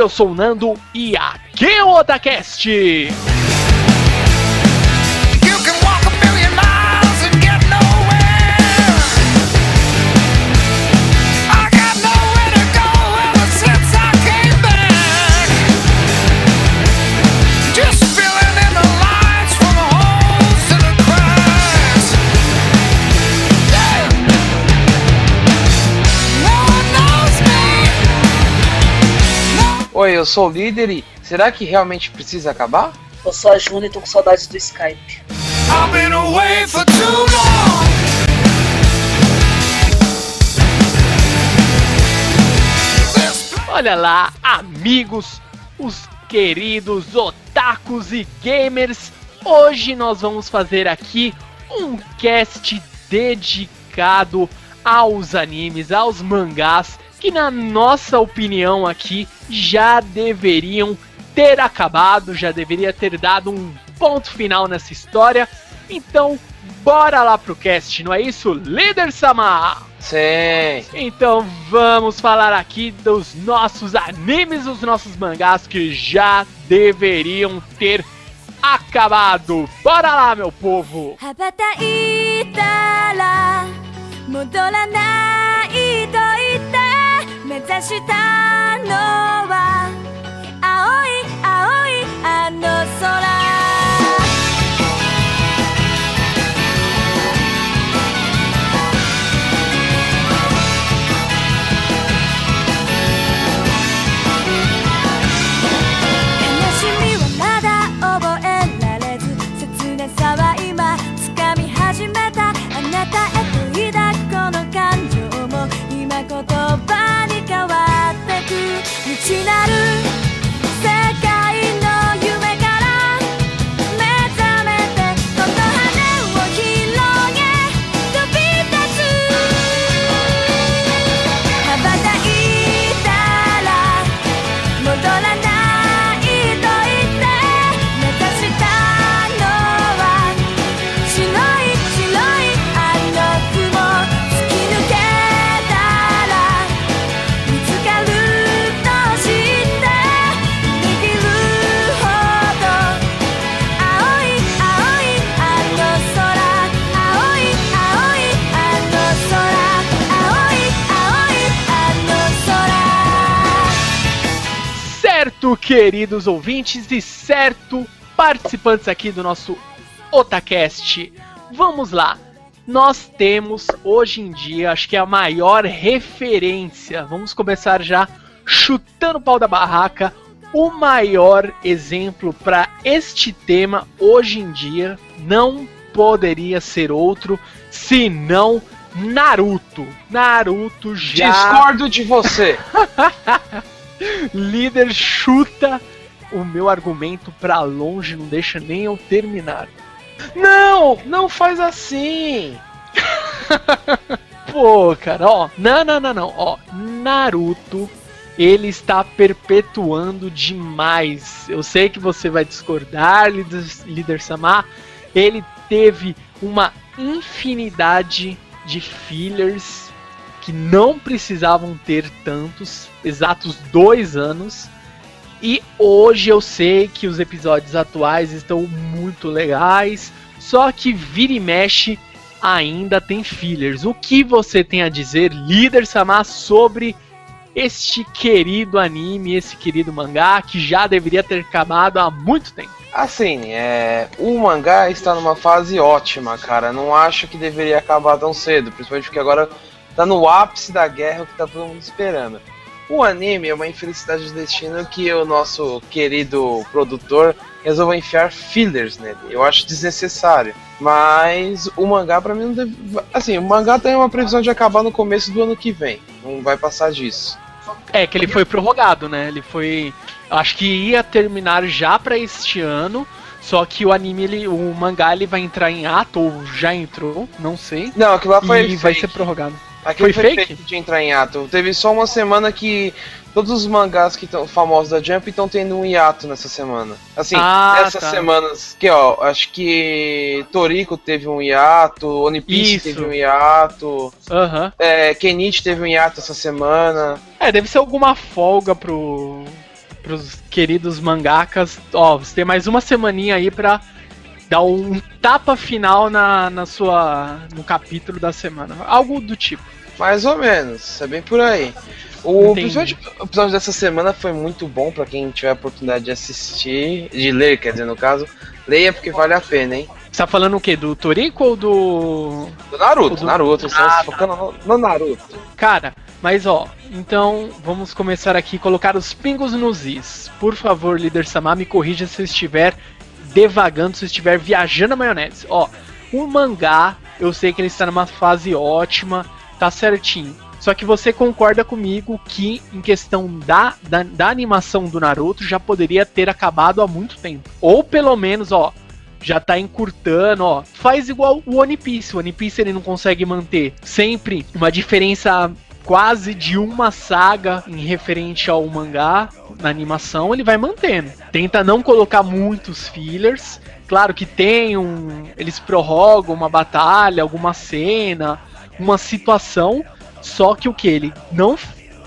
Eu sou o Nando e aqui é o Otacast! Oi, eu sou o líder e será que realmente precisa acabar? Eu sou a Juna e tô com saudades do Skype. I've been away for too long. Olha lá, amigos, os queridos otakus e gamers, hoje nós vamos fazer aqui um cast dedicado aos animes, aos mangás, que, na nossa opinião aqui, já deveriam ter acabado, já deveria ter dado um ponto final nessa história. Então, bora lá pro cast, não é isso, líder Samar? Sim. Então vamos falar aqui dos nossos animes, dos nossos mangás que já deveriam ter acabado. Bora lá, meu povo! Habata 目指したのは青い青いあの空。しなる。Certo, queridos ouvintes e certo, participantes aqui do nosso Otacast. Vamos lá. Nós temos hoje em dia, acho que é a maior referência. Vamos começar já chutando o pau da barraca. O maior exemplo para este tema hoje em dia não poderia ser outro senão Naruto. Naruto já Discordo de você. Líder chuta o meu argumento pra longe, não deixa nem eu terminar. Não, não faz assim. Pô, cara, ó, não, não, não, não, ó, Naruto ele está perpetuando demais. Eu sei que você vai discordar, líder, líder Samar. Ele teve uma infinidade de fillers que não precisavam ter tantos, exatos dois anos. E hoje eu sei que os episódios atuais estão muito legais, só que vira e mexe ainda tem fillers. O que você tem a dizer, líder Samar, sobre este querido anime, esse querido mangá que já deveria ter acabado há muito tempo? Assim, é, o mangá está numa fase ótima, cara. Não acho que deveria acabar tão cedo, principalmente porque agora tá no ápice da guerra, o que tá todo mundo esperando. O anime é uma infelicidade de destino que o nosso querido produtor resolveu enfiar fillers nele. Eu acho desnecessário. Mas o mangá pra mim não deve. Assim, o mangá tem uma previsão de acabar no começo do ano que vem. Não vai passar disso. É que ele foi prorrogado, né? Ele foi. Acho que ia terminar já pra este ano. Só que o anime, ele, o mangá, ele vai entrar em ato, ou já entrou, não sei. Não, aquilo lá foi. e vai fake. ser prorrogado. Aquilo Foi foi, fake? fake de entrar em ato. Teve só uma semana que todos os mangás que estão famosos da Jump estão tendo um hiato nessa semana. Assim, Ah, nessas tá. semanas que, ó, acho que Toriko teve um hiato, One Piece Isso. teve um hiato, Aham. é, Kenichi teve um hiato essa semana. É, deve ser alguma folga pro, pros queridos mangakas. Ó, você tem mais uma semaninha aí pra dar um tapa final na, na sua. no capítulo da semana. Algo do tipo. Mais ou menos, é bem por aí. O episódio, o episódio dessa semana foi muito bom pra quem tiver a oportunidade de assistir, de ler, quer dizer, no caso. Leia porque vale a pena, hein? Você tá falando o quê? Do Toriko ou do. Do Naruto, do- Naruto, estamos Ah, focando no, no Naruto. Cara, mas ó, então vamos começar aqui colocar os pingos nos is. Por favor, líder Samar, me corrija se eu estiver devagando, se estiver viajando na maionese. Ó, o mangá, eu sei que ele está numa fase ótima, tá certinho. Só que você concorda comigo que, em questão da, da, da animação do Naruto, já poderia ter acabado há muito tempo. Ou pelo menos, ó, já tá encurtando, ó. Faz igual o One Piece. O One Piece ele não consegue manter sempre uma diferença quase de uma saga em referente ao mangá na animação, ele vai mantendo. Tenta não colocar muitos fillers. Claro que tem um. Eles prorrogam uma batalha, alguma cena, uma situação. Só que o que? Ele não.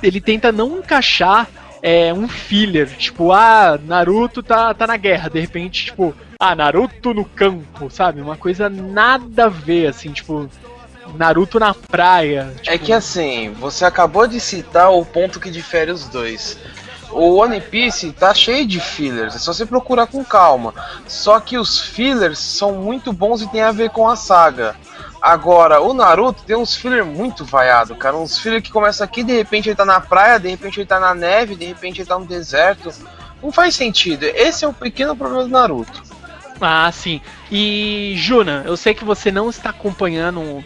Ele tenta não encaixar é, um filler. Tipo, ah, Naruto tá, tá na guerra. De repente, tipo, ah, Naruto no campo, sabe? Uma coisa nada a ver, assim, tipo. Naruto na praia. É tipo, que assim, você acabou de citar o ponto que difere os dois. O One Piece tá cheio de fillers, é só você procurar com calma. Só que os fillers são muito bons e tem a ver com a saga. Agora, o Naruto tem uns fillers muito vaiado, cara. Uns fillers que começam aqui, de repente ele tá na praia, de repente ele tá na neve, de repente ele tá no deserto. Não faz sentido. Esse é o pequeno problema do Naruto. Ah, sim. E, Juna, eu sei que você não está acompanhando,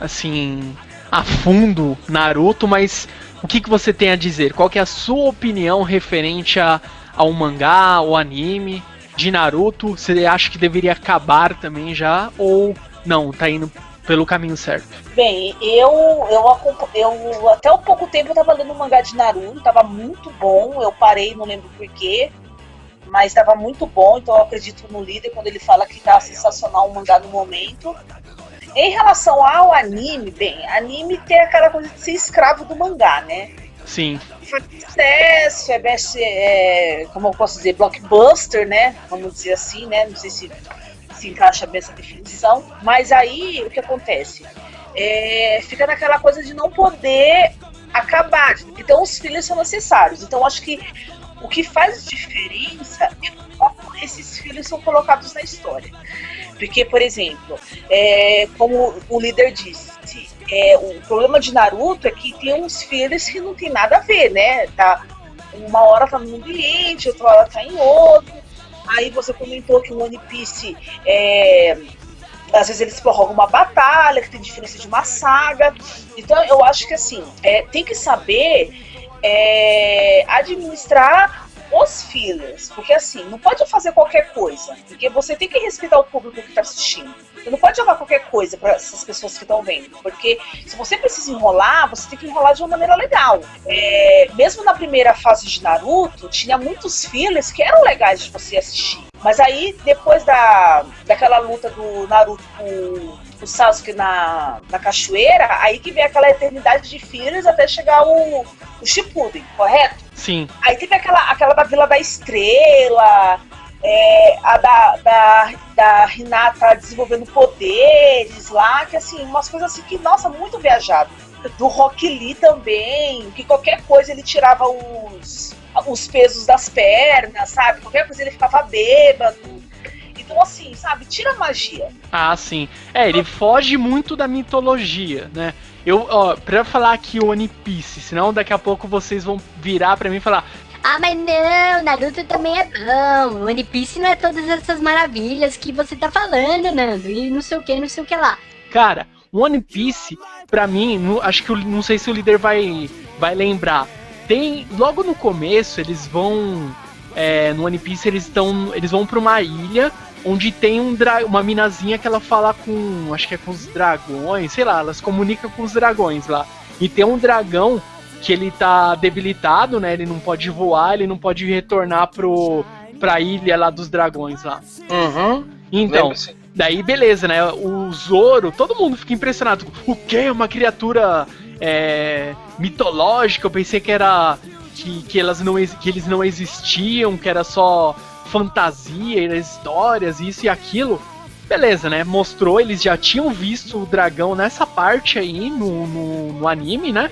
assim, a fundo Naruto, mas o que, que você tem a dizer? Qual que é a sua opinião referente a, ao mangá, ao anime de Naruto? Você acha que deveria acabar também já? Ou não, tá indo pelo caminho certo? Bem, eu, eu, eu até um pouco tempo eu tava lendo um mangá de Naruto, tava muito bom, eu parei, não lembro porquê, mas tava muito bom, então eu acredito no líder quando ele fala que tá sensacional o mangá no momento. Em relação ao anime, bem, anime tem aquela coisa de ser escravo do mangá, né? Sim. Foi sucesso, é best, é, como eu posso dizer, blockbuster, né? Vamos dizer assim, né? Não sei se se encaixa bem essa definição. Mas aí o que acontece? É, fica naquela coisa de não poder acabar. Então os filhos são necessários. Então acho que o que faz diferença é como esses filhos são colocados na história. Porque, por exemplo, é, como o líder disse, é, o problema de Naruto é que tem uns filhos que não tem nada a ver, né? Tá, uma hora tá num ambiente, outra hora tá em outro. Aí você comentou que o One Piece é, às vezes eles prorrogam uma batalha, que tem diferença de uma saga. Então eu acho que assim, é, tem que saber é, administrar os fillers. Porque assim, não pode fazer qualquer coisa. Porque você tem que respeitar o público que tá assistindo. Você não pode jogar qualquer coisa para essas pessoas que estão vendo. Porque se você precisa enrolar, você tem que enrolar de uma maneira legal. É, mesmo na primeira fase de Naruto, tinha muitos fillers que eram legais de você assistir. Mas aí, depois da, daquela luta do Naruto com o Sasuke na, na cachoeira, aí que vem aquela eternidade de fillers até chegar o, o Shippuden, correto? Sim. Aí teve aquela, aquela da Vila da Estrela, é, a da, da, da Hinata desenvolvendo poderes lá, que assim, umas coisas assim que, nossa, muito viajado. Do Rock Lee também, que qualquer coisa ele tirava os, os pesos das pernas, sabe? Qualquer coisa ele ficava bêbado. Então, assim, sabe, tira a magia. Ah, sim. É, ele foge muito da mitologia, né? Eu, ó, pra falar aqui o One Piece, senão daqui a pouco vocês vão virar pra mim e falar: Ah, mas não, Naruto também é bom. One Piece não é todas essas maravilhas que você tá falando, Nando. E não sei o que, não sei o que lá. Cara, One Piece, pra mim, não- acho que não sei se o líder vai, vai lembrar. Tem. Logo no começo, eles vão. é, no One Piece, eles estão. Eles vão pra uma ilha onde tem um uma minazinha que ela fala com. Acho que é com os dragões, sei lá, elas comunicam com os dragões lá. E tem um dragão que ele tá debilitado, né? Ele não pode voar, ele não pode retornar pro, pra ilha lá dos dragões lá. Uhum. Então? Daí, beleza, né? O Zoro, todo mundo fica impressionado. O que? Uma criatura é, mitológica? Eu pensei que era. Que, que, elas não, que eles não existiam, que era só fantasia, era histórias, isso e aquilo. Beleza, né? Mostrou, eles já tinham visto o dragão nessa parte aí no, no, no anime, né?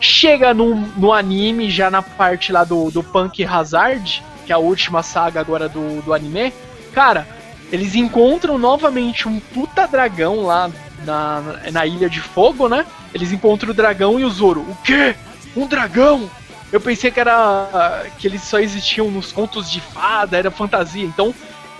Chega no, no anime, já na parte lá do, do Punk Hazard, que é a última saga agora do, do anime. Cara, eles encontram novamente um puta dragão lá na, na Ilha de Fogo, né? Eles encontram o dragão e o Zoro. O quê? Um dragão? Eu pensei que era. que eles só existiam nos contos de fada, era fantasia. Então,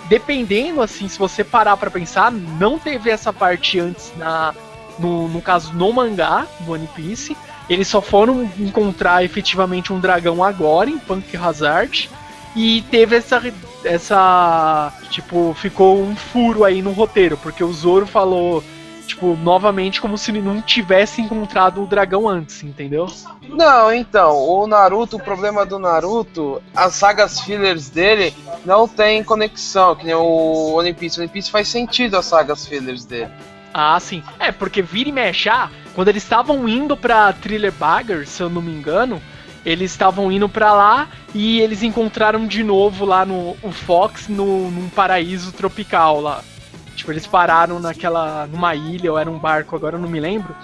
dependendo, assim, se você parar pra pensar, não teve essa parte antes na. No, no caso, no mangá do One Piece. Eles só foram encontrar efetivamente um dragão agora em Punk Hazard. E teve essa. Essa. Tipo, ficou um furo aí no roteiro, porque o Zoro falou. Tipo, novamente, como se ele não tivesse encontrado o dragão antes, entendeu? Não, então, o Naruto, o problema do Naruto, as sagas fillers dele não tem conexão, que nem o One Piece. O One Piece faz sentido as sagas fillers dele. Ah, sim. É, porque vira e mexe, ah, quando eles estavam indo pra Thriller Bagger, se eu não me engano, eles estavam indo pra lá e eles encontraram de novo lá no o Fox no, num paraíso tropical lá. Tipo, eles pararam naquela. numa ilha, ou era um barco, agora eu não me lembro.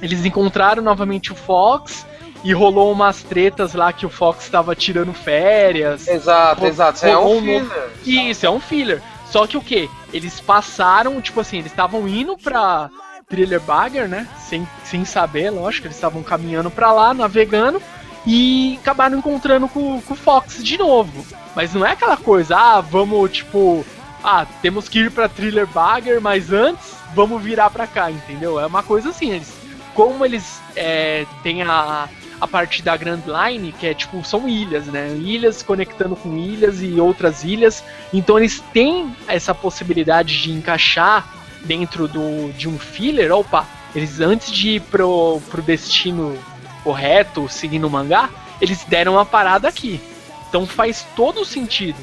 Eles encontraram novamente o Fox e rolou umas tretas lá que o Fox estava tirando férias. Exato, exato. É um um filler. Isso, é um filler. Só que o que? Eles passaram, tipo assim, eles estavam indo pra Thriller Bagger, né? Sem, sem saber, lógico, eles estavam caminhando pra lá, navegando, e acabaram encontrando com, com o Fox de novo. Mas não é aquela coisa, ah, vamos, tipo, ah, temos que ir pra Thriller Bagger, mas antes vamos virar pra cá, entendeu? É uma coisa assim, eles. Como eles é, têm a, a parte da Grand Line, que é tipo, são ilhas, né? Ilhas conectando com ilhas e outras ilhas. Então eles têm essa possibilidade de encaixar dentro do, de um filler. Opa, eles antes de ir pro, pro destino correto, seguindo o mangá, eles deram uma parada aqui. Então faz todo sentido.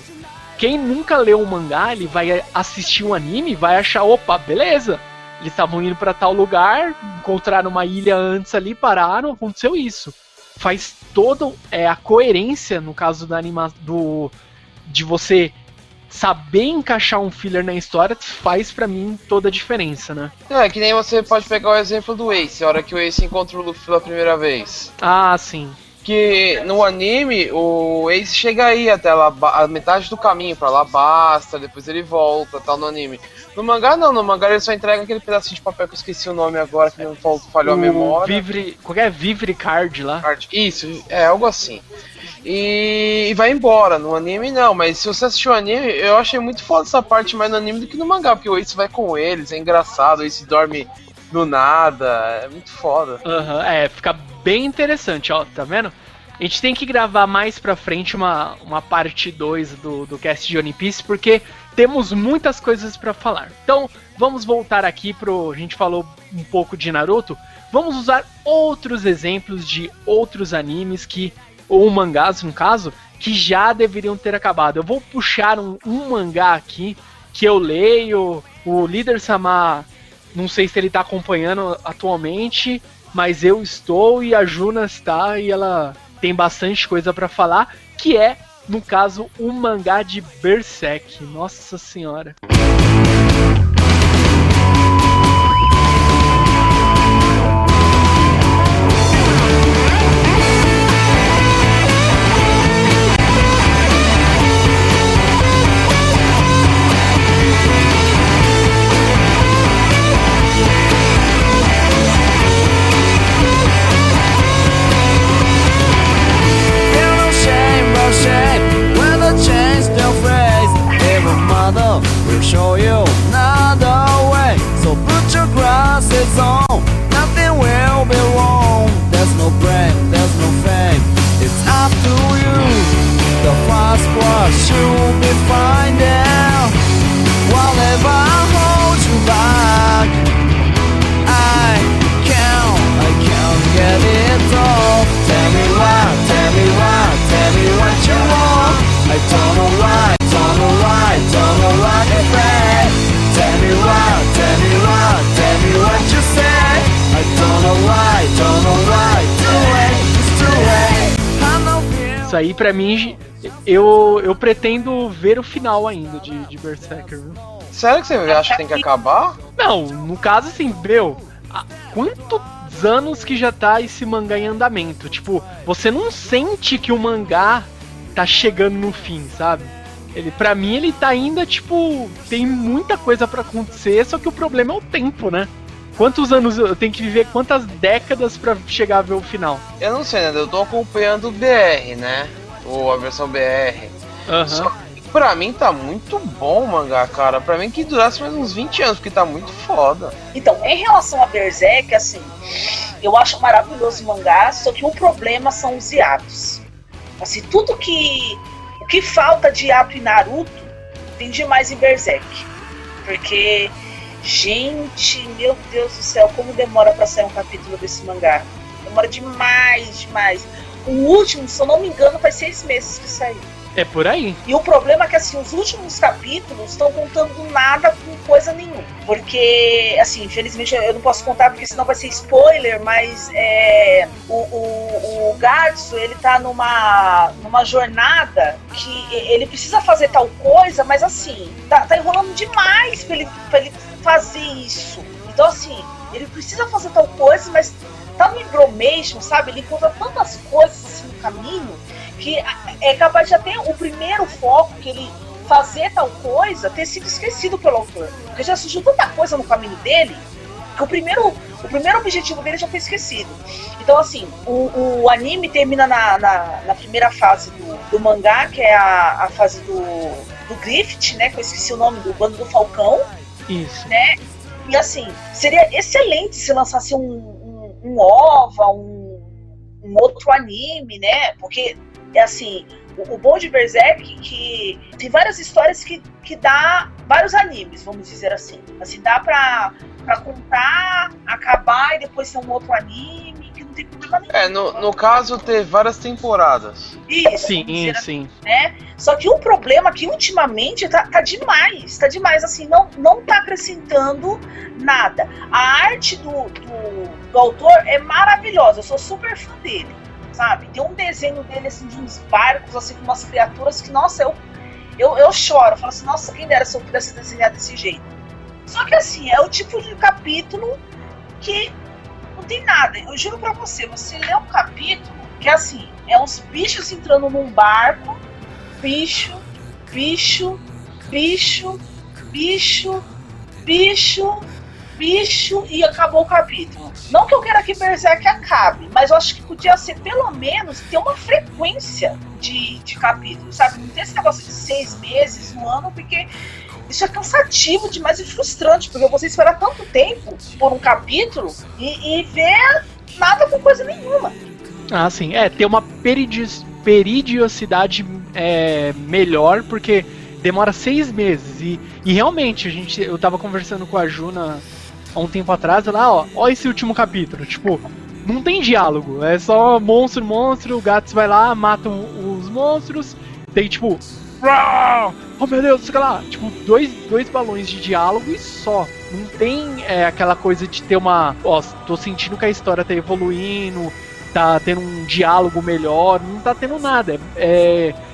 Quem nunca leu um mangá, ele vai assistir um anime, vai achar, opa, beleza. Eles estavam indo pra tal lugar, encontraram uma ilha antes ali, pararam, aconteceu isso. Faz toda é, a coerência, no caso da anima do de você saber encaixar um filler na história, faz pra mim toda a diferença, né? É, que nem você pode pegar o exemplo do Ace, a hora que o Ace encontra o Luffy pela primeira vez. Ah, sim. Que no anime, o Ace chega aí até lá, a metade do caminho pra lá basta, depois ele volta, tal, no anime. No mangá não, no mangá ele só entrega aquele pedacinho de papel que eu esqueci o nome agora, que não fal- falhou a memória. Vivre, qualquer Vivre Card lá. Card. Isso, é algo assim. E, e vai embora. No anime não, mas se você assistiu o anime, eu achei muito foda essa parte mais no anime do que no mangá, porque o Ace vai com eles, é engraçado, o Ace dorme do nada, é muito foda. Aham, é, fica bem interessante, ó, tá vendo? A gente tem que gravar mais pra frente uma, uma parte 2 do, do cast de One Piece, porque temos muitas coisas pra falar. Então, vamos voltar aqui pro. A gente falou um pouco de Naruto. Vamos usar outros exemplos de outros animes que. Ou mangás, no caso, que já deveriam ter acabado. Eu vou puxar um, um mangá aqui que eu leio. O líder Samar, não sei se ele tá acompanhando atualmente, mas eu estou e a Juna está e ela tem bastante coisa pra falar, que é, no caso, o mangá de Berserk. Nossa senhora. Show you another way. So put your glasses on, aí, pra mim, eu, eu pretendo ver o final ainda de, de Berserker, viu? Sério que você acha que tem que acabar? Não, no caso assim, meu, há quantos anos que já tá esse mangá em andamento? Tipo, você não sente que o mangá tá chegando no fim, sabe? Ele, para mim, ele tá ainda, tipo, tem muita coisa pra acontecer, só que o problema é o tempo, né? Quantos anos eu tenho que viver, quantas décadas pra chegar a ver o final? Eu não sei, né? Eu tô acompanhando o BR, né? Ou a versão BR. Aham. Só que pra mim tá muito bom o mangá, cara. Pra mim que durasse mais uns 20 anos, porque tá muito foda. Então, em relação a Berserk, assim, eu acho maravilhoso o mangá, só que o problema são os hiatos. Assim, tudo que. O que falta de hiato em Naruto tem demais em Berserk. Porque, gente, meu Deus do céu, como demora pra sair um capítulo desse mangá. Demora demais, demais. O último, se eu não me engano, faz seis meses que saiu. É por aí. E o problema é que assim, os últimos capítulos estão contando nada com coisa nenhuma. Porque, assim, infelizmente eu não posso contar porque senão vai ser spoiler, mas é, o, o, o Gatsu, ele tá numa, numa jornada que ele precisa fazer tal coisa, mas assim, tá, tá enrolando demais pra ele, pra ele fazer isso. Então, assim, ele precisa fazer tal coisa, mas tá no embromation, sabe? Ele encontra tantas coisas assim no caminho que é capaz de até o primeiro foco que ele fazer tal coisa ter sido esquecido pelo autor. Porque já surgiu tanta coisa no caminho dele que o primeiro, o primeiro objetivo dele já foi esquecido. Então, assim, o, o anime termina na, na, na primeira fase do, do mangá, que é a, a fase do, do Griffith, né? Que eu esqueci o nome do bando do Falcão, Isso. né? E assim, seria excelente se lançasse um, um, um OVA, um, um outro anime, né? Porque é assim, o, o bom de Berserk é que tem várias histórias que, que dá vários animes, vamos dizer assim. Assim, dá pra, pra contar, acabar e depois ter um outro anime, que não tem problema nenhum. É, no, no caso, ter várias temporadas. Isso, Sim, dizer assim, sim. né? Só que o problema é que ultimamente tá, tá demais, tá demais, assim, não, não tá acrescentando nada. A arte do, do, do autor é maravilhosa, eu sou super fã dele, sabe? Tem um desenho dele, assim, de uns barcos, assim, com umas criaturas que, nossa, eu, eu, eu choro, eu falo assim, nossa, quem dera se eu pudesse desenhar desse jeito. Só que, assim, é o tipo de capítulo que não tem nada. Eu juro pra você, você lê um capítulo que, assim, é uns bichos entrando num barco, bicho, bicho, bicho, bicho, bicho, bicho e acabou o capítulo. Não que eu queira que Berserk acabe, mas eu acho que podia ser pelo menos ter uma frequência de, de capítulos, sabe? Não ter esse negócio de seis meses, um ano, porque isso é cansativo demais e frustrante, porque você esperar tanto tempo por um capítulo e, e ver nada com coisa nenhuma. Ah, sim. É, ter uma peridios- peridiosidade é, melhor, porque demora seis meses. E, e realmente, a gente, eu tava conversando com a Juna há um tempo atrás, ela, ó, ó esse último capítulo. Tipo, não tem diálogo. É só monstro, monstro, o Gats vai lá, mata os monstros. Tem tipo. "Uau! Oh meu Deus, sei lá. Tipo, dois, dois balões de diálogo e só. Não tem é, aquela coisa de ter uma. Ó, tô sentindo que a história tá evoluindo, tá tendo um diálogo melhor. Não tá tendo nada. É. é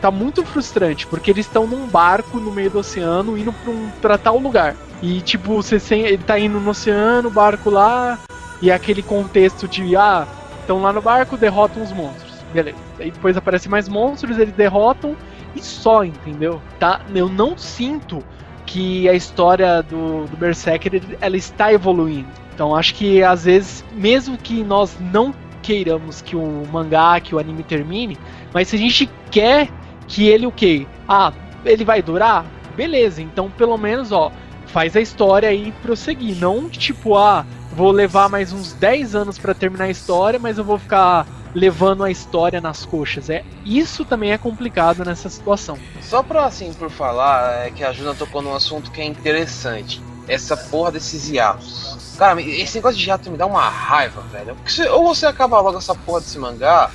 tá muito frustrante, porque eles estão num barco no meio do oceano indo pra, um, pra tal lugar. E tipo, você sem, ele tá indo no oceano, barco lá, e é aquele contexto de, ah, estão lá no barco, derrotam os monstros. Beleza. Aí depois aparecem mais monstros, eles derrotam e só, entendeu? Tá? Eu não sinto que a história do, do Berserker ela está evoluindo. Então acho que às vezes, mesmo que nós não queiramos que o mangá, que o anime termine, mas se a gente quer que ele o quê? Ah, ele vai durar? Beleza, então pelo menos, ó, faz a história aí prosseguir. Não tipo, ah, vou levar mais uns 10 anos pra terminar a história, mas eu vou ficar levando a história nas coxas. É, isso também é complicado nessa situação. Só pra assim, por falar, é que a Juna tocou num assunto que é interessante. Essa porra desses hiatos. Cara, esse negócio de hiato me dá uma raiva, velho. Você- ou você acaba logo essa porra desse mangá,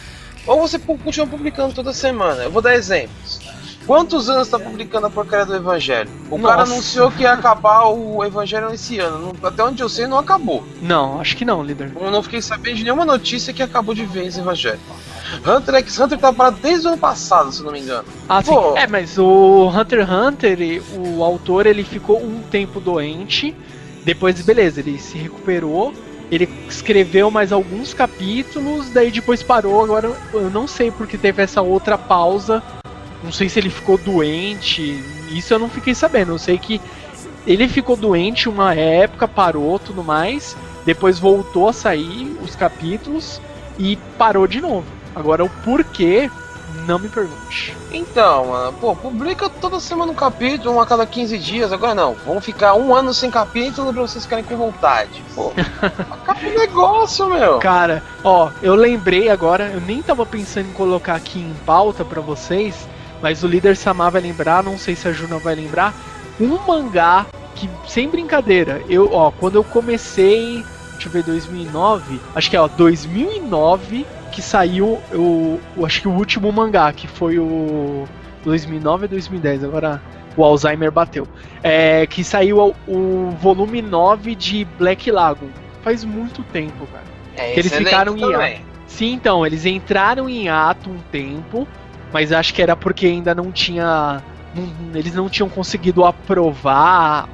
ou você continua publicando toda semana. Eu vou dar exemplos. Quantos anos tá publicando a porcaria do Evangelho? O cara Nossa. anunciou que ia acabar o Evangelho esse ano. Até onde eu sei, não acabou. Não, acho que não, líder. Eu não fiquei sabendo de nenhuma notícia que acabou de vez o Evangelho. Hunter x Hunter tá parado desde o ano passado, se não me engano. Ah, sim. Pô. É, mas o Hunter x Hunter, ele- o autor, ele ficou um tempo doente. Depois, beleza, ele se recuperou. Ele escreveu mais alguns capítulos, daí depois parou. Agora eu não sei porque teve essa outra pausa. Não sei se ele ficou doente. Isso eu não fiquei sabendo. Eu sei que ele ficou doente uma época, parou tudo mais. Depois voltou a sair os capítulos e parou de novo. Agora o porquê, não me pergunte. Então, mano, pô, publica toda semana um capítulo, um a cada 15 dias. Agora não, vamos ficar um ano sem capítulo pra vocês ficarem com vontade. Pô, acaba o negócio, meu. Cara, ó, eu lembrei agora, eu nem tava pensando em colocar aqui em pauta pra vocês, mas o líder Samar vai lembrar, não sei se a Juna vai lembrar, um mangá que, sem brincadeira, eu, ó, quando eu comecei, deixa eu ver, 2009, acho que é, ó, 2009 que saiu o, o- acho que o último mangá, que foi o 2009 ou 2010, agora o Alzheimer bateu. É, que saiu o, o volume 9 de Black Lagoon. Faz muito tempo, cara. É eles ficaram em também. Sim, então, eles entraram em ato um tempo, mas acho que era porque ainda não tinha. não- eles não tinham conseguido aprovar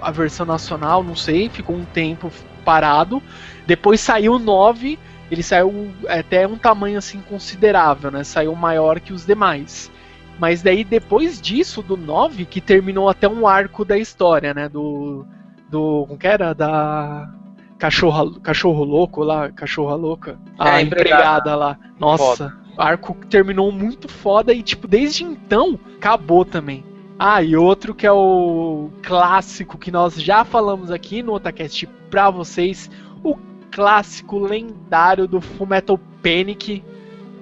a versão nacional, não sei, ficou um tempo parado. Depois saiu o 9, ele saiu até um tamanho assim considerável, né? Saiu maior que os demais. Mas daí depois disso, do 9, que terminou até um arco da história, né? Do. Do. Como que era? Da. Cachorra, cachorro louco lá, cachorra louca. A É, empregada. empregada lá. Nossa, arco que terminou muito foda e, tipo, desde então, acabou também. Ah, e outro que é o clássico que nós já falamos aqui no Otacast pra vocês, clássico lendário do Fullmetal Panic,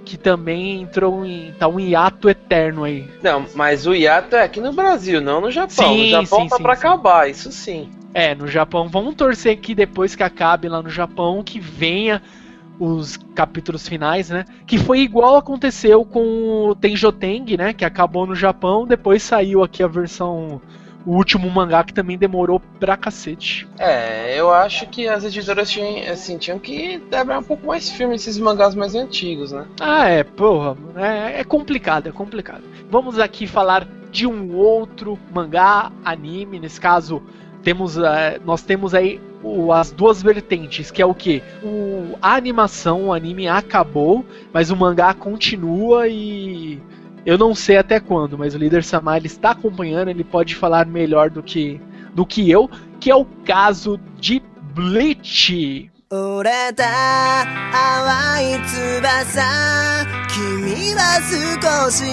que também entrou em. tá um hiato eterno aí. Não, mas o hiato é aqui no Brasil, não no Japão. Sim, no Japão sim, tá sim, pra sim. acabar, isso sim. É, no Japão. Vamos torcer que depois que acabe lá no Japão, que venha os capítulos finais, né? Que foi igual aconteceu com o Tenjoteng, né? Que acabou no Japão, depois saiu aqui a versão. O último mangá que também demorou pra cacete. É, eu acho que as editoras tinham, assim, tinham que dar um pouco mais firme esses mangás mais antigos, né? Ah, é, porra. É, é complicado, é complicado. Vamos aqui falar de um outro mangá, anime, nesse caso, temos, eh, nós temos aí as duas vertentes, que é o que? A animação, o anime acabou, mas o mangá continua e eu não sei até quando, mas o líder Samar ele está acompanhando, ele pode falar melhor do que, do que eu, que é o caso de Bleach. 折れた淡い翼君は少し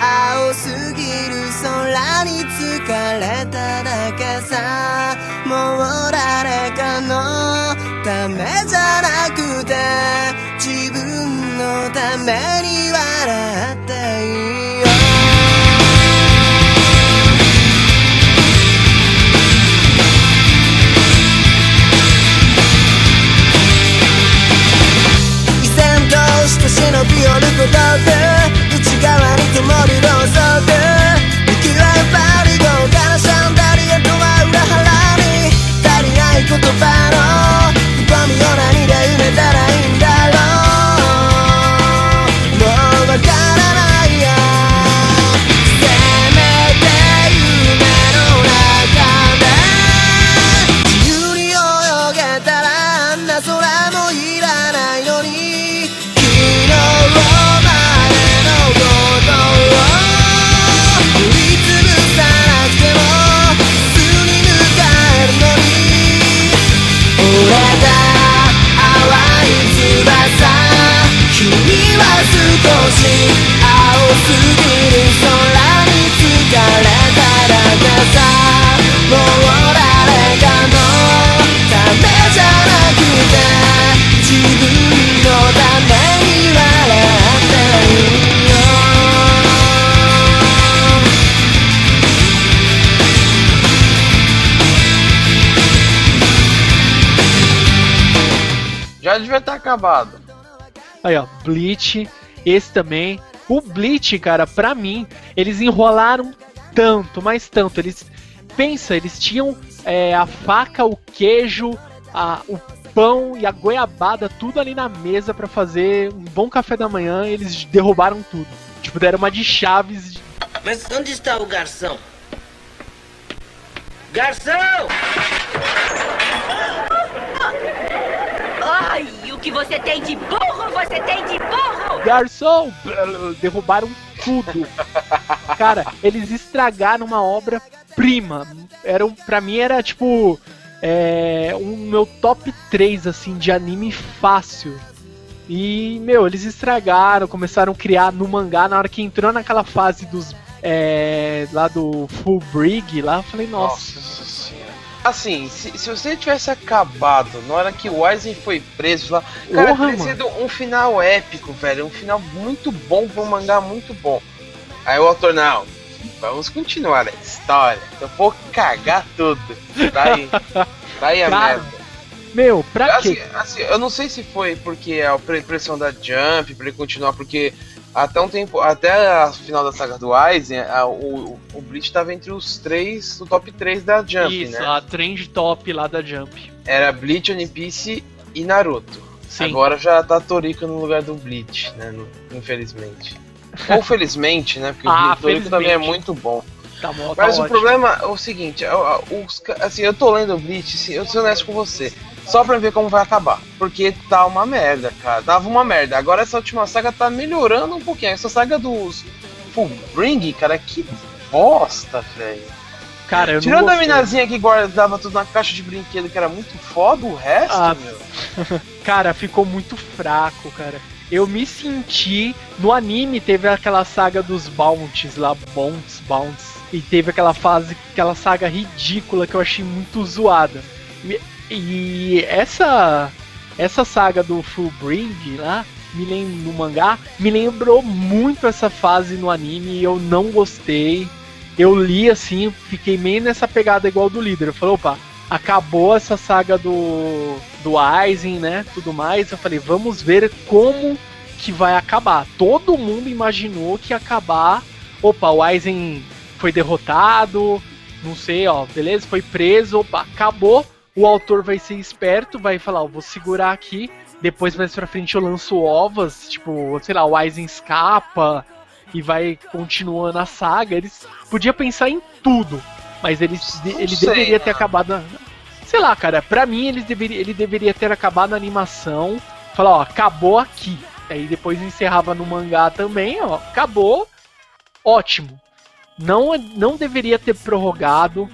青すぎる空に疲れただけさもう誰かのためじゃなくて 自分のために笑って 内側に灯るろうそく息はやっぱり豪華なシャンダリアとは裏腹に。足りない言葉の Já devia estar acabado. Aí, ó, Bleach, esse também. O Bleach, cara, pra mim, eles enrolaram tanto, mas tanto. Eles. Pensa, eles tinham é, a faca, o queijo, a- o pão e a goiabada, tudo ali na mesa pra fazer um bom café da manhã. Eles derrubaram tudo. Tipo, deram uma de chaves. de- Mas onde está o garçom? Garçom! Ai, o que você tem de burro, você tem de burro! Garçom! Derrubaram tudo. Cara, eles estragaram uma obra-prima. Era, um- pra mim era tipo. É, um meu top 3 assim de anime fácil. E, meu, eles estragaram, começaram a criar no mangá na hora que entrou naquela fase dos. É, lá do Full Brig lá, eu falei, nossa. senhora. Assim, se, se você tivesse acabado na hora que o Aizen foi preso lá, cara, Porra, teria sido um final épico, velho. Um final muito bom pra um mangá muito bom. Aí o autor, não, vamos continuar a história. Eu vou cagar tudo. Daí, daí a merda. Meu, pra Assim, quê? assim, eu não sei se foi porque a pre- pressão da Jump pra ele continuar, porque até um tempo, até a final da saga do Aizen, a- o, o Bleach tava entre os três, o top 3 da Jump, Isso, né? a trend top lá da Jump. Era Bleach, One Piece e Naruto. Sim. Agora já tá Toriko no lugar do Bleach, né? no- infelizmente. Ou felizmente, né? Porque Ah, o Toriko também é muito bom. Tá bom, tá Mas o ótimo. problema é o seguinte, os assim, eu tô lendo o Bleach, assim, eu sou honesto com você, só pra ver como vai acabar. Porque tá uma merda, cara. Tava uma merda. Agora essa última saga tá melhorando um pouquinho. Essa saga dos Full Bring, cara, que bosta, velho. Cara, eu Tirando a minazinha que guardava tudo na caixa de brinquedo, que era muito foda, o resto, Ah, meu. Cara, ficou muito fraco, cara. Eu me senti. No anime teve aquela saga dos Bounties lá, Bounts, Bounts. E teve aquela fase, aquela saga ridícula que eu achei muito zoada. E, essa. Essa saga do Full Bring lá, me lem, no mangá, me lembrou muito essa fase no anime e eu não gostei. Eu li assim, fiquei meio nessa pegada igual do líder. Eu falei, opa, acabou essa saga do do Aizen, né, tudo mais. Eu falei, vamos ver como que vai acabar. Todo mundo imaginou que ia acabar. Opa, o Aizen foi derrotado, não sei, ó, beleza, foi preso, opa, acabou. O autor vai ser esperto, vai falar, ó, vou segurar aqui. Depois mais pra frente eu lanço ovas, tipo, sei lá, o Aizen escapa e vai continuando a saga. Eles podia pensar em tudo, mas eles, Não ele sei, deveria ter acabado na- Sei lá, cara, pra mim ele deveria, ele deveria ter acabado na animação. Falar, ó, acabou aqui. Aí depois encerrava no mangá também, ó, acabou. Ótimo. Não, não deveria ter prorrogado.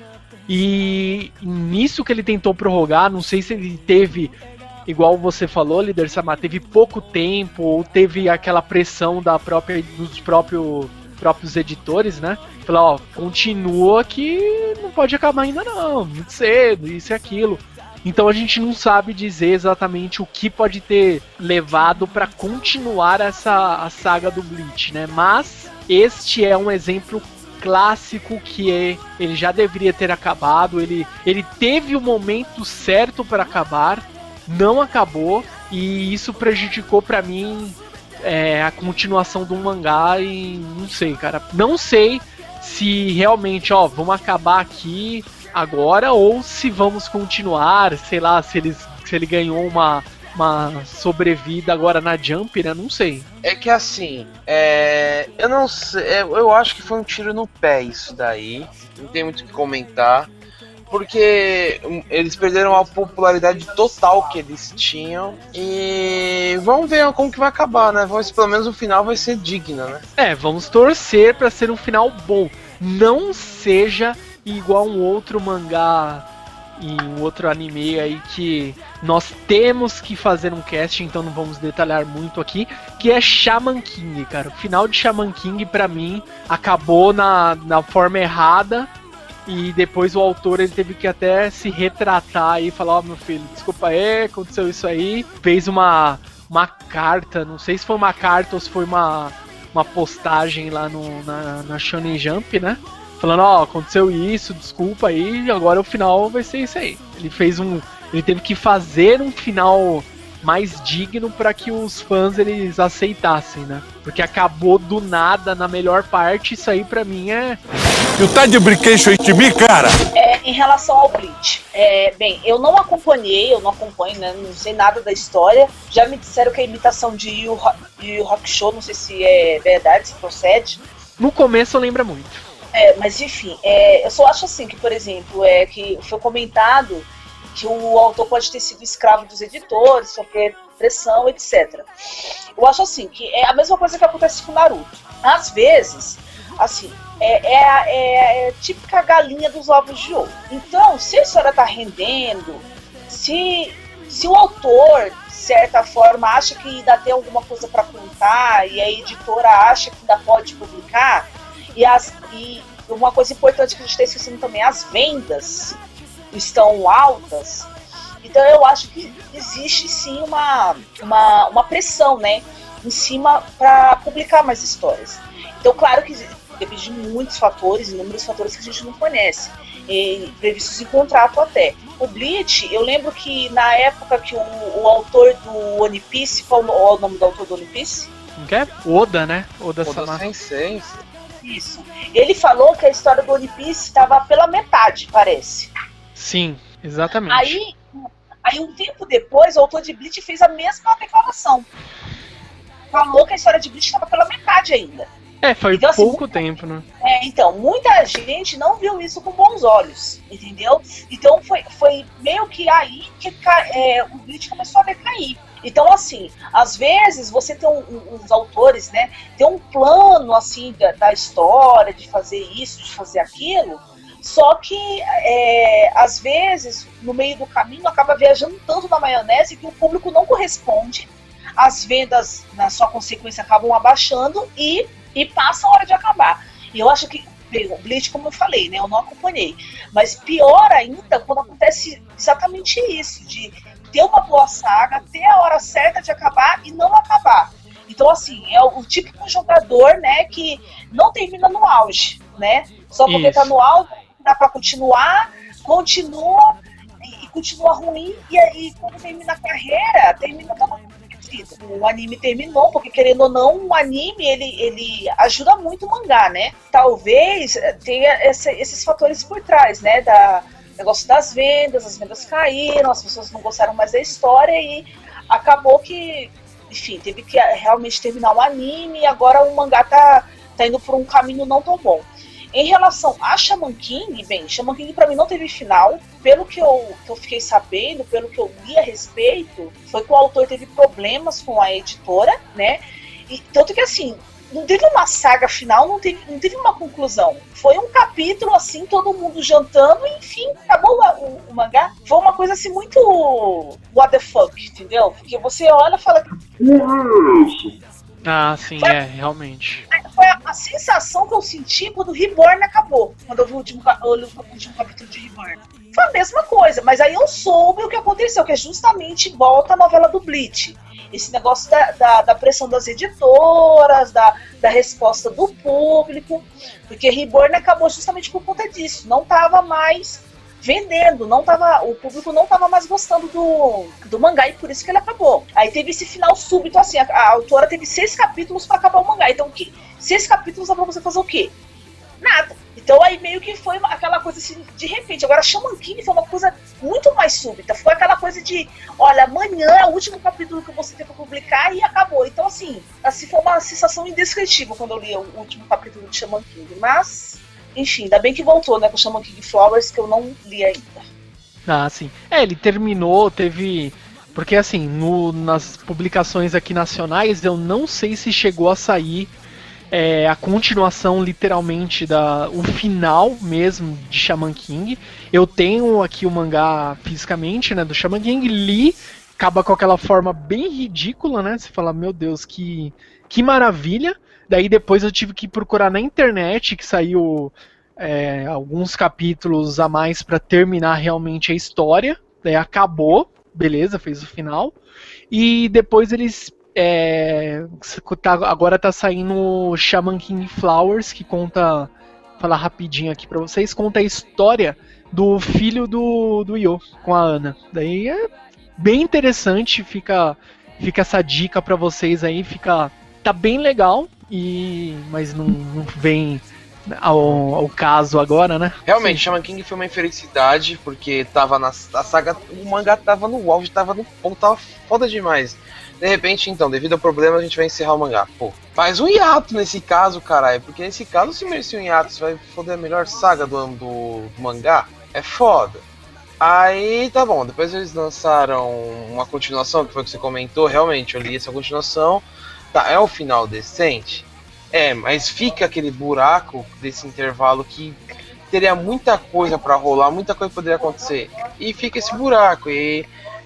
E nisso que ele tentou prorrogar, não sei se ele teve, igual você falou, líder Samar, teve pouco tempo, ou teve aquela pressão da própria, dos próprio, próprios editores, né? Falar, ó, continua que não pode acabar ainda não, muito cedo, isso e aquilo. Então a gente não sabe dizer exatamente o que pode ter levado pra continuar essa a saga do Bleach, né? Mas este é um exemplo clássico que é, ele já deveria ter acabado, ele, ele teve o momento certo para acabar, não acabou e isso prejudicou pra mim é, a continuação do mangá e não sei, cara, não sei se realmente, ó, vamos acabar aqui agora ou se vamos continuar, sei lá, se eles se ele ganhou uma uma sobrevida agora na Jump, né? Não sei. É que assim, é, eu não sei, é, eu acho que foi um tiro no pé isso daí. Não tem muito o que comentar. Porque hum, eles perderam a popularidade total que eles tinham. E vamos ver como que vai acabar, né? Vamos pelo menos o final vai ser digno, né? É, vamos torcer pra ser um final bom. Não seja igual um outro mangá e um outro anime aí que nós temos que fazer um cast, então não vamos detalhar muito aqui, que é Shaman King, cara. O final de Shaman King, pra mim, acabou na, na forma errada. E depois o autor ele teve que até se retratar e falar, ó meu filho, desculpa aí, aconteceu isso aí. Fez uma, uma carta, não sei se foi uma carta ou se foi uma, uma postagem lá no, na, na Shonen Jump, né? Falando, ó, aconteceu isso, desculpa aí, agora o final vai ser isso aí. Ele fez um. Ele teve que fazer um final mais digno para que os fãs eles aceitassem, né? Porque acabou do nada na melhor parte, isso aí pra mim é. Tu tá de brinquedo de mim, cara? É, em relação ao Bleach, é, bem, eu não acompanhei, eu não acompanho, né? Não sei nada da história. Já me disseram que a imitação de Yu, Yu Hakusho, não sei se é verdade, se procede. No começo lembra muito. É, mas enfim, é, eu só acho assim que, por exemplo, é que foi comentado que o autor pode ter sido escravo dos editores, sofrer pressão, etc. Eu acho assim que é a mesma coisa que acontece com Naruto. Às vezes, assim, é, é, é, é típica galinha dos ovos de ouro. Então, se a história tá rendendo, se, se o autor, de certa forma, acha que ainda tem alguma coisa para contar e a editora acha que ainda pode publicar, e, as, e uma coisa importante que a gente está esquecendo também, as vendas estão altas. Então eu acho que existe sim uma, uma, uma pressão, né? Em cima para publicar mais histórias. Então, claro que depende de muitos fatores, inúmeros fatores que a gente não conhece. E previstos em contrato até. O Bleach, eu lembro que na época que o, o autor do One Piece, qual o nome do autor do One Piece? Não quer? Oda, né? Oda, Oda Sama. Sensei. Isso. Ele falou que a história do One Piece estava pela metade, parece. Sim, exatamente. Aí, aí um tempo depois, o autor de Bleach fez a mesma declaração. Falou que a história de Bleach estava pela metade ainda. É, foi Então, assim, pouco tempo, né? É, então, muita gente não viu isso com bons olhos, entendeu? Então foi, foi meio que aí que é, o Bleach começou a decair. Então, assim, às vezes você tem um, uns autores, né, tem um plano, assim, da, da história, de fazer isso, de fazer aquilo, só que, é, às vezes, no meio do caminho, acaba viajando tanto na maionese que o público não corresponde, as vendas, na sua consequência, acabam abaixando e, e passa a hora de acabar. E eu acho que, Bleach, como eu falei, né, eu não acompanhei, mas pior ainda quando acontece exatamente isso, de ter uma boa saga, ter a hora certa de acabar e não acabar. Então, assim, é o, típico jogador, né, que não termina no auge, né? Só porque Isso. tá no auge, dá pra continuar, continua e, e continua ruim, e aí quando termina a carreira, termina esquecido. O anime terminou, porque querendo ou não, o anime ele, ele ajuda muito o mangá, né? Talvez tenha esse- esses fatores por trás, né? Da negócio das vendas, as vendas caíram, as pessoas não gostaram mais da história e acabou que, enfim, teve que eh, realmente terminar o anime e agora o mangá tá, tá indo por um caminho não tão bom. Em relação a Shaman King, bem, Shaman King pra mim não teve final. Pelo que eu, que eu fiquei sabendo, pelo que eu li a respeito, foi que o autor teve problemas com a editora, né? E, tanto que assim, não teve uma saga final, não teve, não teve uma conclusão. Foi um capítulo assim, todo mundo jantando, e enfim, acabou o, o- o mangá. Foi uma coisa assim muito what the fuck, entendeu? Porque você olha e fala, Ah, sim, é, realmente. foi a, mesma sensação que eu senti quando o Reborn acabou. Quando eu vi o último, ca- eu li o último capítulo de Reborn. Foi a mesma coisa, mas aí eu soube o que aconteceu, que é justamente volta a novela do Bleach. Esse negócio da, da, da pressão das editoras, da, da resposta do público, porque Reborn acabou justamente por conta disso. Não tava mais vendendo, não tava, o público não tava mais gostando do, do mangá e por isso que ele acabou. Aí teve esse final súbito, assim, a, a autora teve seis capítulos para acabar o mangá. Então, que, seis capítulos é pra você fazer o quê? Nada. Então aí meio que foi aquela coisa assim, de repente. Agora Shaman King foi uma coisa muito mais súbita. Foi aquela coisa de, olha, amanhã é o último capítulo que você tem pra publicar e acabou. Então assim, assim foi uma sensação indescritível quando eu li o último capítulo de Shaman King. Mas, enfim, ainda bem que voltou, né, com Shaman King Flowers, que eu não li ainda. Ah, sim. É, ele terminou, teve. Porque assim, no- nas publicações aqui nacionais, eu não sei se chegou a sair é, a continuação, literalmente, da. o final mesmo de Shaman King. Eu tenho aqui o mangá fisicamente, né, do Shaman King, li, acaba com aquela forma bem ridícula, né? Você fala, meu Deus, que, que maravilha. Daí depois eu tive que procurar na internet, que saiu é, alguns capítulos a mais pra terminar realmente a história. Daí acabou, beleza, fez o final. E depois eles. é, tá- agora tá saindo Shaman King Flowers, que conta. Falar rapidinho aqui pra vocês, conta a história do filho do, do Yo com a Ana. Daí é bem interessante, fica, fica essa dica pra vocês aí, fica. Tá bem legal, e mas não, não vem ao, ao caso agora, né? Realmente, Shaman King foi uma infelicidade, porque tava na a saga, o mangá tava no auge, tava no ponto, tava foda demais. De repente, então, devido ao problema, a gente vai encerrar o mangá. Pô, faz um hiato nesse caso, caralho, porque nesse caso, se merecia um hiato, você vai foder a melhor saga do, do mangá, é foda. Aí, tá bom, depois eles lançaram uma continuação, que foi o que você comentou, realmente, eu li essa continuação, tá, é um final decente, é, mas fica aquele buraco desse intervalo que teria muita coisa pra rolar, muita coisa poderia acontecer. E fica esse buraco, e,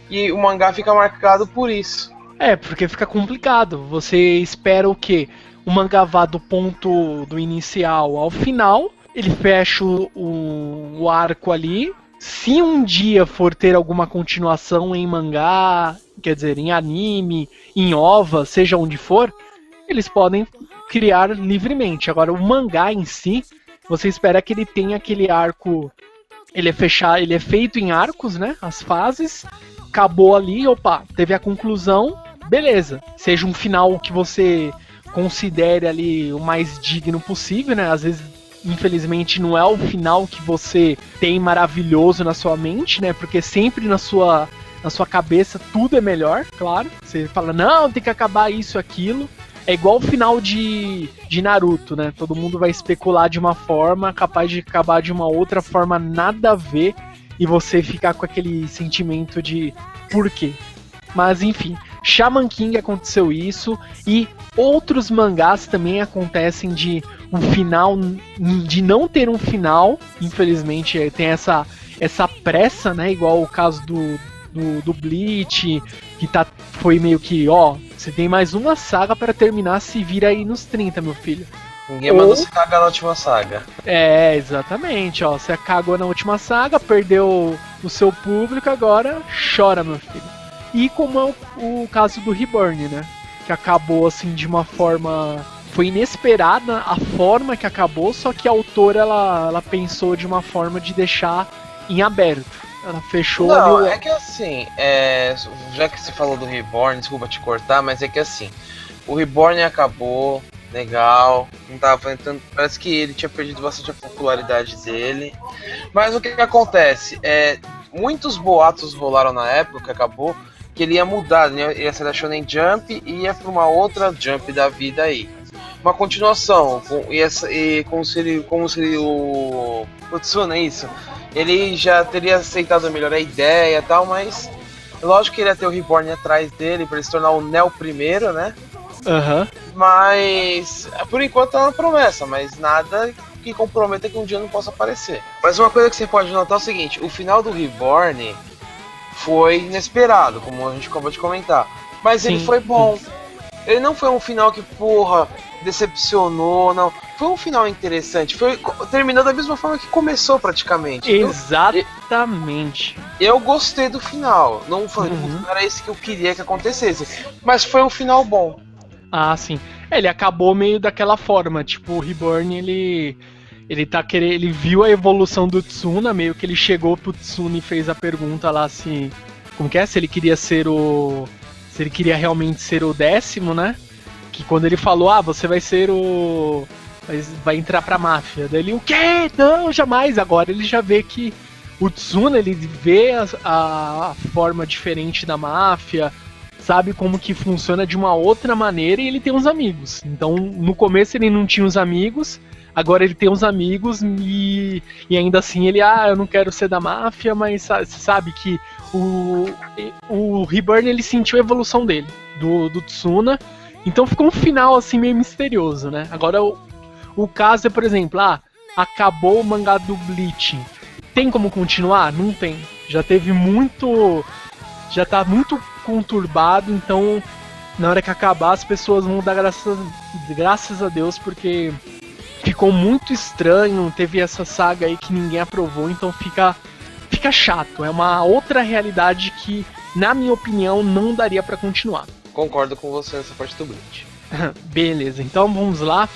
e o mangá fica marcado por isso. É, porque fica complicado. Você espera o quê? O mangá vá do ponto do inicial ao final, ele fecha o- o arco ali. Se um dia for ter alguma continuação em mangá, quer dizer, em anime, em ova, seja onde for, eles podem criar livremente. Agora, o mangá em si, você espera que ele tenha aquele arco. Ele é fechado, ele é feito em arcos, né? As fases. Acabou ali, opa, teve a conclusão, beleza. Seja um final que você considere ali o mais digno possível, né? Às vezes, infelizmente, não é o final que você tem maravilhoso na sua mente, né? Porque sempre na sua na sua cabeça tudo é melhor, claro. Você fala, não, tem que acabar isso, aquilo. É igual o final de, de Naruto, né? Todo mundo vai especular de uma forma, capaz de acabar de uma outra forma nada a ver, e você ficar com aquele sentimento de por quê? Mas enfim, Shaman King aconteceu isso, e outros mangás também acontecem de um final, de não ter um final, infelizmente tem essa, essa pressa, né? Igual o caso do, do, do Bleach, que tá, foi meio que, ó, você tem mais uma saga para terminar, se vira aí nos 30, meu filho. Ninguém Ou- mandou se cagar na última saga. É, exatamente, ó, você cagou na última saga, perdeu o seu público, agora chora, meu filho. E como é o, o caso do Reborn, né? Que acabou assim de uma forma. Foi inesperada a forma que acabou, só que a autora ela, ela pensou de uma forma de deixar em aberto. Ela fechou Não, ali o- é que assim, é, já que você falou do Reborn, desculpa te cortar, mas é que assim, o Reborn acabou, legal, não tava entrando, parece que ele tinha perdido bastante a popularidade dele. Mas o que, que acontece? É, muitos boatos rolaram na época que acabou que ele ia mudar, né? ia ser da Shonen Jump e ia pra uma outra Jump da vida aí. Uma continuação, com, e, essa, e como se ele. Como se ele, o. Putz, não é isso. Ele já teria aceitado melhor a ideia e tal, mas. Lógico que ele ia ter o Reborn atrás dele pra ele se tornar o Neo primeiro, né? Aham. Mas por enquanto é uma promessa, mas nada que comprometa que um dia não possa aparecer. Mas uma coisa que você pode notar é o seguinte: o final do Reborn foi inesperado, como a gente acabou de comentar. Mas ele Sim. foi bom. Ele não foi um final que, porra, decepcionou, não. Foi um final interessante. Foi terminou da mesma forma que começou praticamente. Exatamente. eu gostei do final. Não foi Uhum. não era isso que eu queria que acontecesse, mas foi um final bom. Ah, sim. É, ele acabou meio daquela forma, tipo, o Reborn, ele ele tá querendo, ele viu a evolução do Tsuna, meio que ele chegou pro Tsuna e fez a pergunta lá se como que é, se ele queria ser o se ele queria realmente ser o décimo, né? Que quando ele falou: "Ah, você vai ser o vai, entrar pra máfia". Daí ele: "O quê? Não, jamais". Agora ele já vê que o Tsuna, ele vê a, a- a forma diferente da máfia, sabe como que funciona de uma outra maneira e ele tem uns amigos. Então, no começo ele não tinha os amigos, agora ele tem uns amigos e, e ainda assim ele, ah, eu não quero ser da máfia, mas sabe que o, o Reborn ele sentiu a evolução dele, do, do Tsuna. Então ficou um final assim meio misterioso, né? Agora o, o caso é, por exemplo, ah, acabou o mangá do Bleach. Tem como continuar? Não tem. Já teve muito. Já tá muito conturbado, então na hora que acabar as pessoas vão dar graças, graças a Deus porque ficou muito estranho, teve essa saga aí que ninguém aprovou, então fica fica chato, é uma outra realidade que na minha opinião não daria pra continuar. Concordo com você nessa parte do Bleach. Beleza, então vamos lá.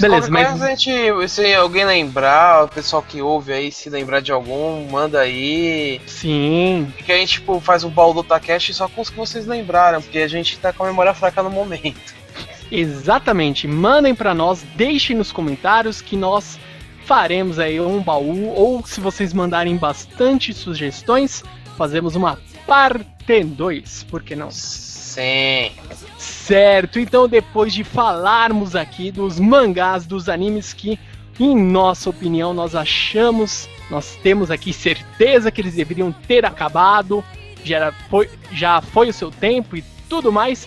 Beleza, mas a gente, se alguém lembrar, o pessoal que ouve aí, se lembrar de algum, manda aí. sim, Que a gente tipo, faz um baú do Takeshi só com os que vocês lembraram, porque a gente tá com a memória fraca no momento. Exatamente. Mandem pra nós, deixem nos comentários que nós faremos aí um baú ou se vocês mandarem bastante sugestões, fazemos uma parte 2, por que não? Sim. Certo. Então, depois de falarmos aqui dos mangás, dos animes que em nossa opinião nós achamos, nós temos aqui certeza que eles deveriam ter acabado, já era- foi, já foi o seu tempo e tudo mais.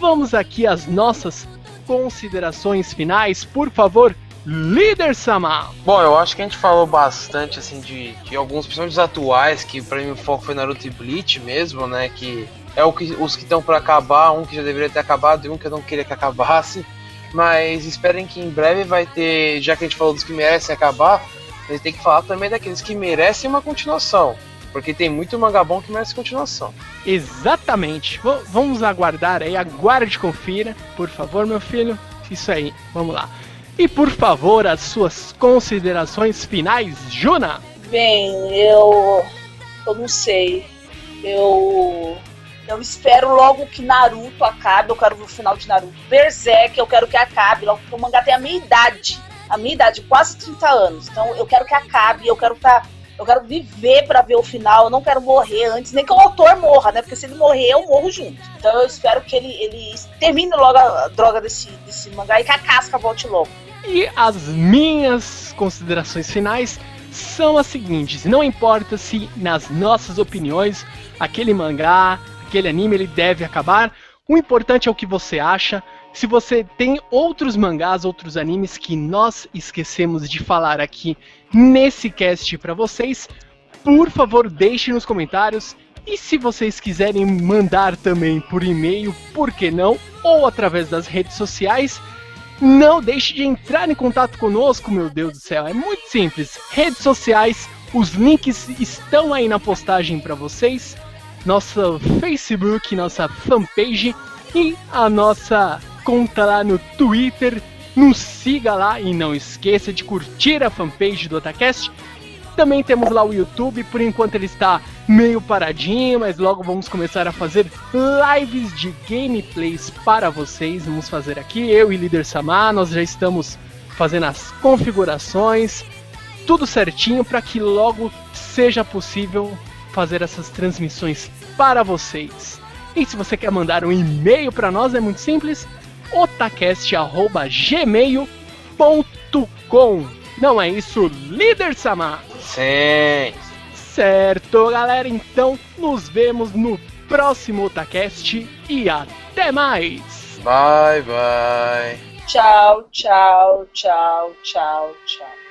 Vamos aqui às nossas considerações finais, por favor, líder Sama. Bom, eu acho que a gente falou bastante assim de, de alguns, os atuais, que pra mim o foco foi Naruto e Bleach mesmo, né? Que é o que, os que estão pra acabar, um que já deveria ter acabado e um que eu não queria que acabasse. Mas esperem que em breve vai ter, já que a gente falou dos que merecem acabar, a gente tem que falar também daqueles que merecem uma continuação. Porque tem muito mangá bom que merece continuação. Exatamente. V- vamos aguardar aí, aguarde e confira, por favor, meu filho. Isso aí, vamos lá. E por favor, as suas considerações finais, Juna. Bem, eu. Eu não sei. Eu. Eu espero logo que Naruto acabe. Eu quero ver o final de Naruto. Berserk, eu quero que acabe. Logo que o mangá tem a minha idade. A minha idade, quase 30 anos. Então eu quero que acabe. Eu quero tá. Eu quero viver pra ver o final. Eu não quero morrer antes, nem que o autor morra, né? Porque se ele morrer, eu morro junto. Então eu espero que ele, ele termine logo a droga desse, desse mangá e que a casca volte logo. E as minhas considerações finais são as seguintes: não importa se nas nossas opiniões aquele mangá, aquele anime ele deve acabar, o importante é o que você acha. Se você tem outros mangás, outros animes que nós esquecemos de falar aqui nesse cast para vocês, por favor, deixe nos comentários. E se vocês quiserem mandar também por e-mail, por que não? Ou através das redes sociais, não deixe de entrar em contato conosco, meu Deus do céu. É muito simples. Redes sociais, os links estão aí na postagem para vocês. Nosso Facebook, nossa fanpage e a nossa conta lá no Twitter. Nos siga lá e não esqueça de curtir a fanpage do Otacast. Também temos lá o YouTube, por enquanto ele está meio paradinho, mas logo vamos começar a fazer lives de gameplays para vocês. Vamos fazer aqui, eu e Líder Samar, nós já estamos fazendo as configurações, tudo certinho para que logo seja possível fazer essas transmissões para vocês. E se você quer mandar um e-mail para nós, é muito simples, otacast.gmail.com. Não é isso, Líder Samar? Sim. Certo, galera. Então, nos vemos no próximo Otacast e até mais. Bye, bye. Tchau, tchau, tchau, tchau, tchau.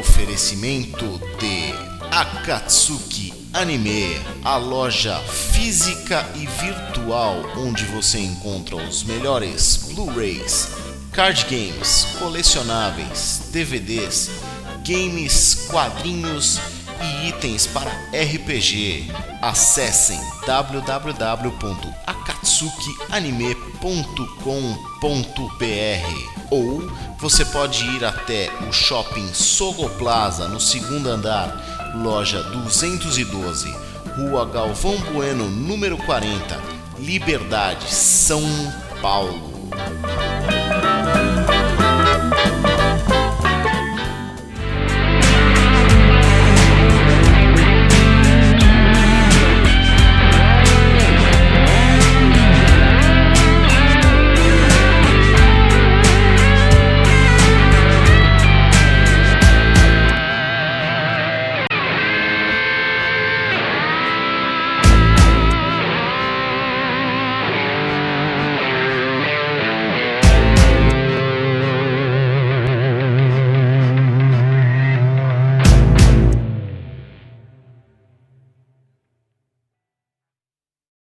Oferecimento de Akatsuki Anime, a loja física e virtual onde você encontra os melhores Blu-rays, card games, colecionáveis, DVDs, games, quadrinhos e itens para RPG. Acessem www.akatsukianime.com.br ou você pode ir até o shopping Sogo Plaza no segundo andar, loja 212, Rua Galvão Bueno, número 40, Liberdade, São Paulo.